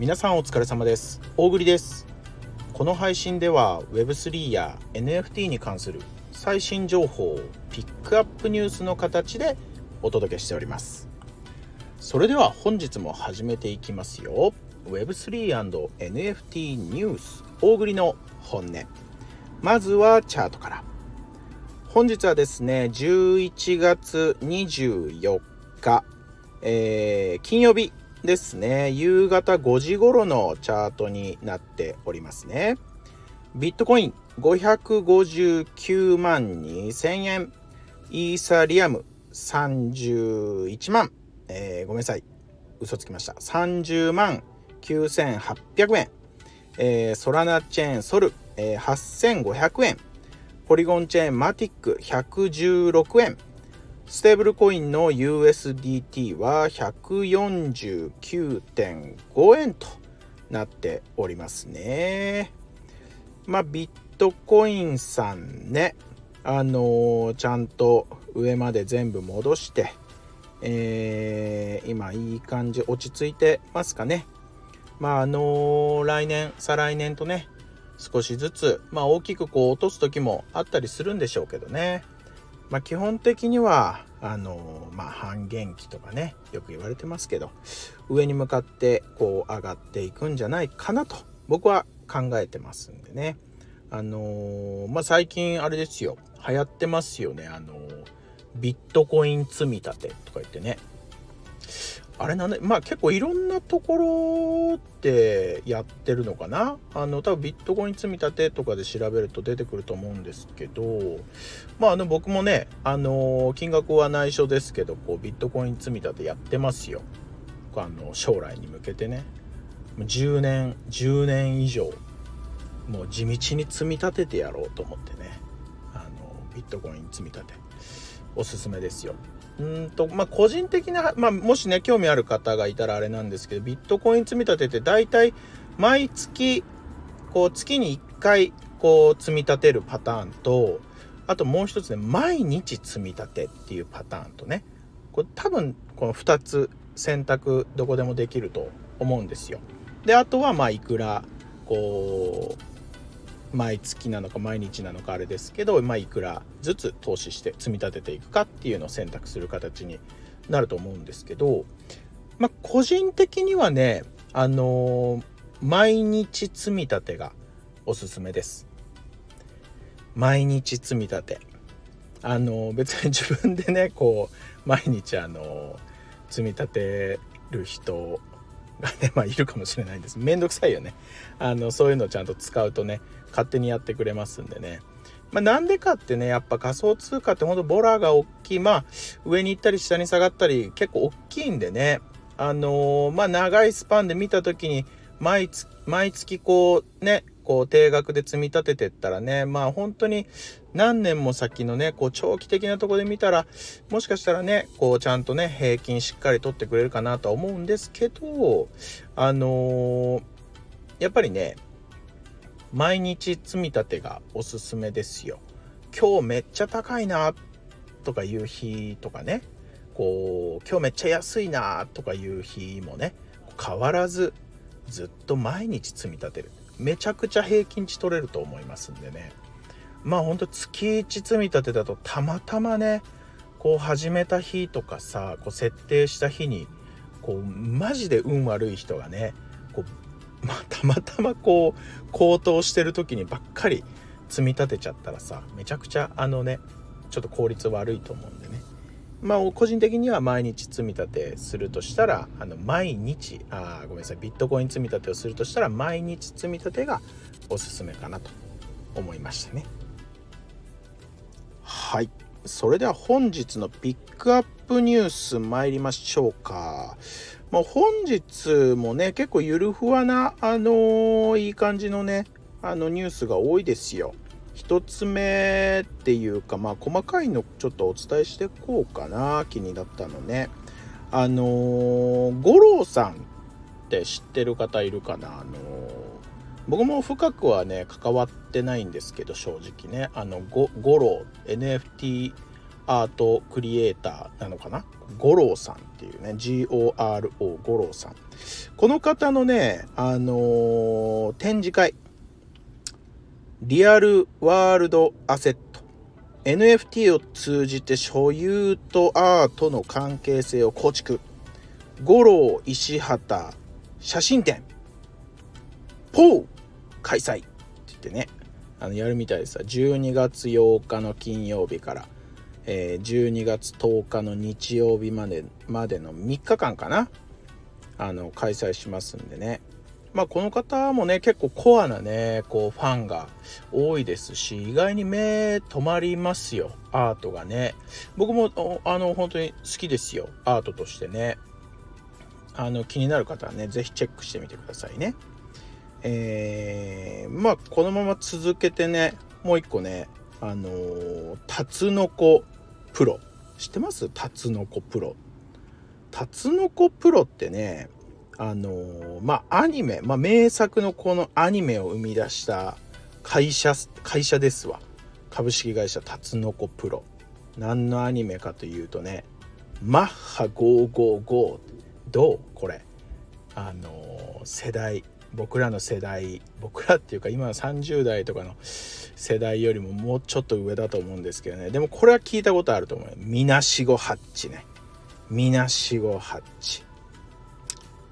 皆さんお疲れ様です。大栗です。この配信では Web3 や NFT に関する最新情報をピックアップニュースの形でお届けしております。それでは本日も始めていきますよ。Web3&NFT ニュース大栗の本音。まずはチャートから。本日はですね11月24日、えー、金曜日。ですね。夕方5時頃のチャートになっておりますね。ビットコイン559万2000円。イーサリアム31万、えー、ごめんなさい。嘘つきました。30万9800円、えー、ソラナチェーンソル、えー、8500円。ポリゴンチェーンマティック116円。ステーブルコインの USDT は149.5円となっておりますね。まあビットコインさんねあのー、ちゃんと上まで全部戻して、えー、今いい感じ落ち着いてますかね。まああのー、来年再来年とね少しずつ、まあ、大きくこう落とす時もあったりするんでしょうけどね。まあ、基本的にはあのまあ、半減期とかねよく言われてますけど上に向かってこう上がっていくんじゃないかなと僕は考えてますんでね。あのー、まあ最近あれですよ。流行ってますよね。あのー、ビットコイン積み立てとか言ってね。あれなんでまあ結構いろんなところでやってるのかな。あの多分ビットコイン積み立てとかで調べると出てくると思うんですけどまああの僕もねあの金額は内緒ですけどこうビットコイン積み立てやってますよ。あの将来に向けてね。10年10年以上もう地道に積み立ててやろうと思ってね。あのビットコイン積み立ておすすめですよ。うんとまあ、個人的な、まあ、もしね興味ある方がいたらあれなんですけどビットコイン積み立てって大体毎月こう月に1回こう積み立てるパターンとあともう一つね毎日積み立てっていうパターンとねこれ多分この2つ選択どこでもできると思うんですよ。であとはまあいくらこう毎月なのか毎日なのかあれですけど、まあ、いくらずつ投資して積み立てていくかっていうのを選択する形になると思うんですけど、まあ、個人的にはね、あのー、毎日積み立てがおすすめです。毎日積み立て。あのー、別に自分でね、こう、毎日あのー、積み立てる人ね、まあいるかもしれないです。めんどくさいよね。あの、そういうのをちゃんと使うとね、勝手にやってくれますんでね。まあ、なんでかってね、やっぱ仮想通貨ってほんとボラが大きい。まあ、上に行ったり下に下がったり結構大きいんでね。あのー、まあ、長いスパンで見た時に毎月、毎月こうね、こう定額で積み立ててったらね、まあ本当に何年も先のね、こう長期的なとこで見たら、もしかしたらね、こうちゃんとね、平均しっかり取ってくれるかなとは思うんですけど、あのー、やっぱりね、毎日積み立てがおすすめですよ。今日めっちゃ高いなとかいう日とかね、こう、今日めっちゃ安いなとかいう日もね、変わらずずっと毎日積み立てる。めちゃくちゃ平均値取れると思いますんでね。まあほんと月1積み立てだとたまたまね、こう始めた日とかさ、こう設定した日に、こうマジで運悪い人がね、こうまあ、たまたまこう高騰してる時にばっかり積み立てちゃったらさめちゃくちゃあのねちょっと効率悪いと思うんでね。まあ個人的には毎日積み立てするとしたらあの毎日あごめんなさいビットコイン積み立てをするとしたら毎日積み立てがおすすめかなと思いましたね。はいそれでは本日のピックアップニュース参りましょうかまあ、本日もね結構ゆるふわなあのー、いい感じのねあのニュースが多いですよ。1つ目っていうかまあ細かいのちょっとお伝えしてこうかな気になったのね。あのー、五郎さんって知ってる方いるかな？あのー、僕も深くはね関わってないんですけど正直ね。あの五郎 NFT アートクリエイターなのかな？五郎さんっていうね。GORO 五郎さん。この方のねあのー、展示会。リアルワールドアセット NFT を通じて所有とアートの関係性を構築。五郎石畑写真展。ポー開催！って言ってね。あのやるみたいです。12月8日の金曜日から、えー、12月10日の日曜日までまでの3日間かな？あの開催しますんでね。まあこの方もね結構コアなねこうファンが多いですし意外に目止まりますよ。アートがね。僕もあの本当に好きですよ。アートとしてね。あの気になる方はね是非チェックしてみてくださいね。えー、まあこのまま続けてねもう一個ねあのー、タツノコプロ。知ってます？タツノコプロ。タツノコプロってねあのー、まあアニメ、まあ、名作のこのアニメを生み出した会社会社ですわ。株式会社タツノコプロ。何のアニメかというとねマッハ555どう？これ。あのー、世代。僕らの世代僕らっていうか今の30代とかの世代よりももうちょっと上だと思うんですけどね。でもこれは聞いたことあると思うみなしごハッチね。みなしごハッチ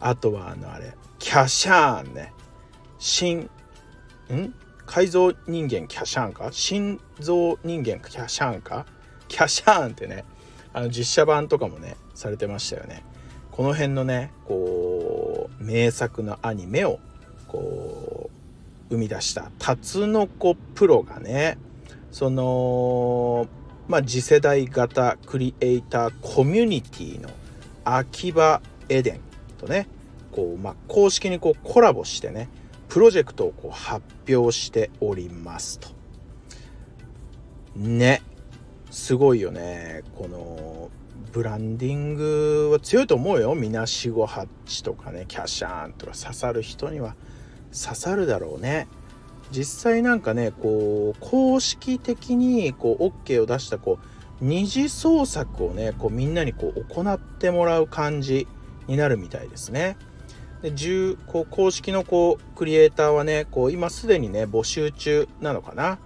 あとはあのあれキャシャーンね。心ん？改造人間キャシャーンか？心臓人間キャシャーンか？キャシャーンってねあの実写版とかもねされてましたよね。この辺のねこう名作のアニメをこう生み出したタツノコプロがねそのまあ次世代型クリエイターコミュニティの秋葉エデンとねこう、まあ、公式にこうコラボしてねプロジェクトをこう発表しておりますと。ねすごいよねこのブランディングは強いと思うよみなしごハッチとかねキャシャーンとか刺さる人には刺さるだろうね実際なんかねこう公式的にこう OK を出したこう二次創作をねこうみんなにこう行ってもらう感じになるみたいですね。で10こう公式のこうクリエイターはねこう今すでにね募集中なのかな。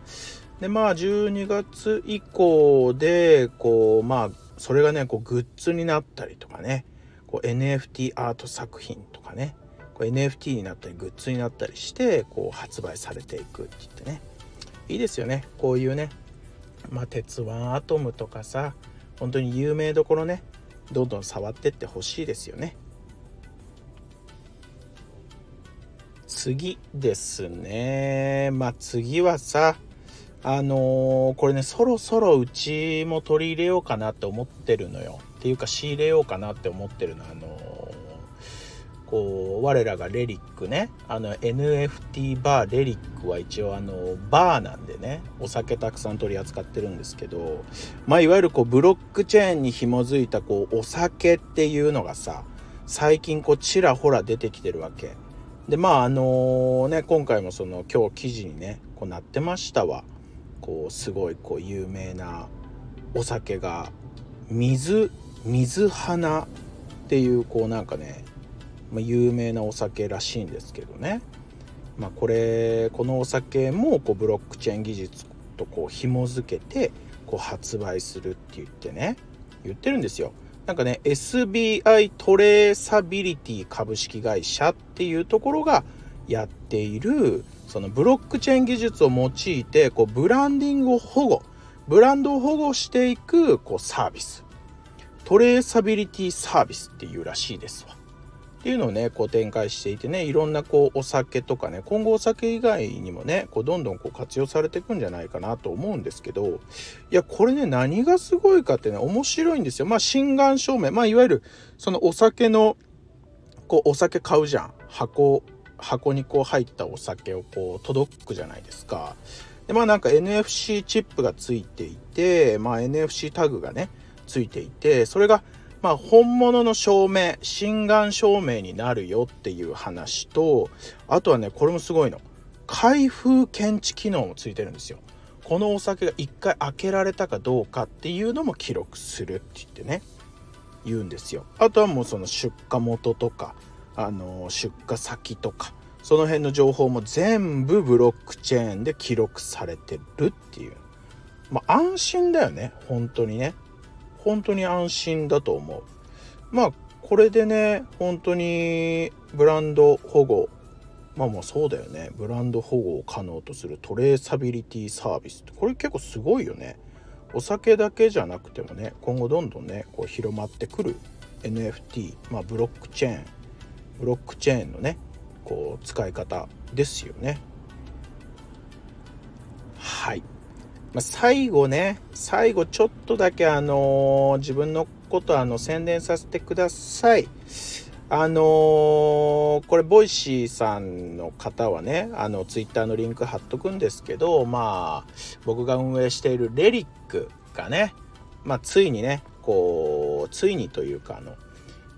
でまあ12月以降でこうまあそれがねこうグッズになったりとかねこう NFT アート作品とかねこう NFT になったりグッズになったりしてこう発売されていくって言ってね。いいですよね。こういうねまあ鉄腕アトムとかさ本当に有名どころねどんどん触ってってほしいですよね。次ですね。まあ次はさあのー、これねそろそろうちも取り入れようかなって思ってるのよ。っていうか仕入れようかなって思ってるの。あのー、こう我らがレリックね。あの NFT バーレリックは一応あのバーなんでね。お酒たくさん取り扱ってるんですけど。まあいわゆるこうブロックチェーンに紐づいたこうお酒っていうのがさ最近こうちらほら出てきてるわけ。でまああの、ね今回もその今日記事にねこうなってましたわ。こうすごいこう有名なお酒が水水花っていうこうなんかね、まあ、有名なお酒らしいんですけどねまあこれこのお酒もこうブロックチェーン技術とこう紐付けてこう発売するって言ってね言ってるんですよ。なんかね SBI トレーサビリティ株式会社っていうところがやっているそのブロックチェーン技術を用いてこうブランディングを保護ブランドを保護していくこうサービストレーサビリティサービスっていうらしいですわ。っていうのをねこう展開していてねいろんなこうお酒とかね今後お酒以外にもねこうどんどんこう活用されていくんじゃないかなと思うんですけどいやこれね何がすごいかってね面白いんですよ。まあ心眼証明まあいわゆるそのお酒のこうお酒買うじゃん箱箱にこう入ったお酒をこう届くじゃないですか。でまあなんか NFC チップがついていて、まあ、NFC タグがねついていてそれがまあ本物の証明心眼証明になるよっていう話とあとはねこれもすごいの開封検知機能もついてるんですよ。このお酒が1回開けられたかどうかっていうのも記録するって言ってね言うんですよあとはもうその出荷元とかあの出荷先とかその辺の情報も全部ブロックチェーンで記録されてるっていう。まあ安心だよね。本当にね。本当に安心だと思う。まあこれでね本当にブランド保護。まあまあそうだよね。ブランド保護を可能とするトレーサビリティサービスって。これ結構すごいよね。お酒だけじゃなくてもね今後どんどんねこう広まってくる NFT まあブロックチェーン。ブロックチェーンのねこう使い方ですよね。はい、まあ、最後ね最後ちょっとだけあのー、自分のことあの宣伝させてください。あのー、これ Voicy さんの方はねあのツイッターのリンク貼っとくんですけどまあ僕が運営しているレリックがねまあついにねこうついにというかあの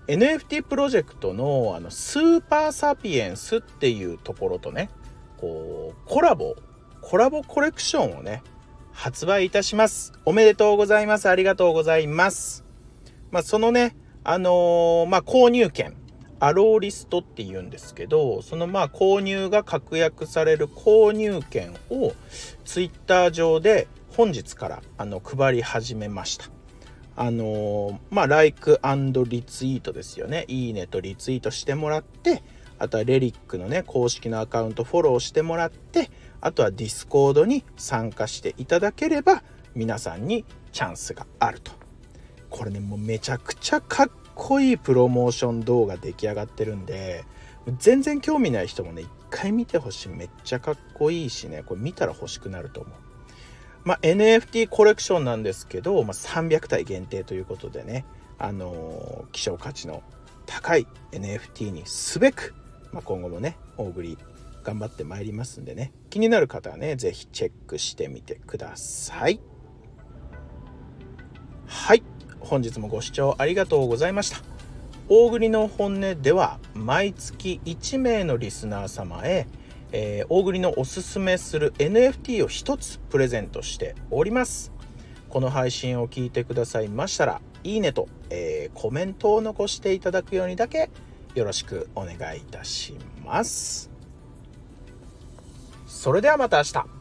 NFT プロジェクトのあのスーパーサピエンスっていうところとねこうコラボコラボコレクションをね発売いたします。おめでとうございます。ありがとうございます。まあそのねあのー、まあ購入券アローリストって言うんですけどそのまあ購入が確約される購入券をツイッター上で本日からあの配り始めました。あの、まあライクリツイートですよね。いいねとリツイートしてもらってあとはレリックのね公式のアカウントフォローしてもらってあとはディスコードに参加していただければ皆さんにチャンスがあると。これねもうめちゃくちゃかっこいいプロモーション動画出来上がってるんで全然興味ない人もね一回見てほしい。めっちゃかっこいいしね。これ見たら欲しくなると思う。まあ、NFT コレクションなんですけど、まあ、300体限定ということでねあのー、希少価値の高い NFT にすべく、まあ、今後もね大栗頑張ってまいりますんでね気になる方はね是非チェックしてみてください。はい。本日もご視聴ありがとうございました。大栗の本音では毎月1名のリスナー様へ、えー、大栗のおすすめする NFT を1つプレゼントしております。この配信を聞いてくださいましたらいいねと、えー、コメントを残していただくようにだけよろしくお願いいたします。それではまた明日。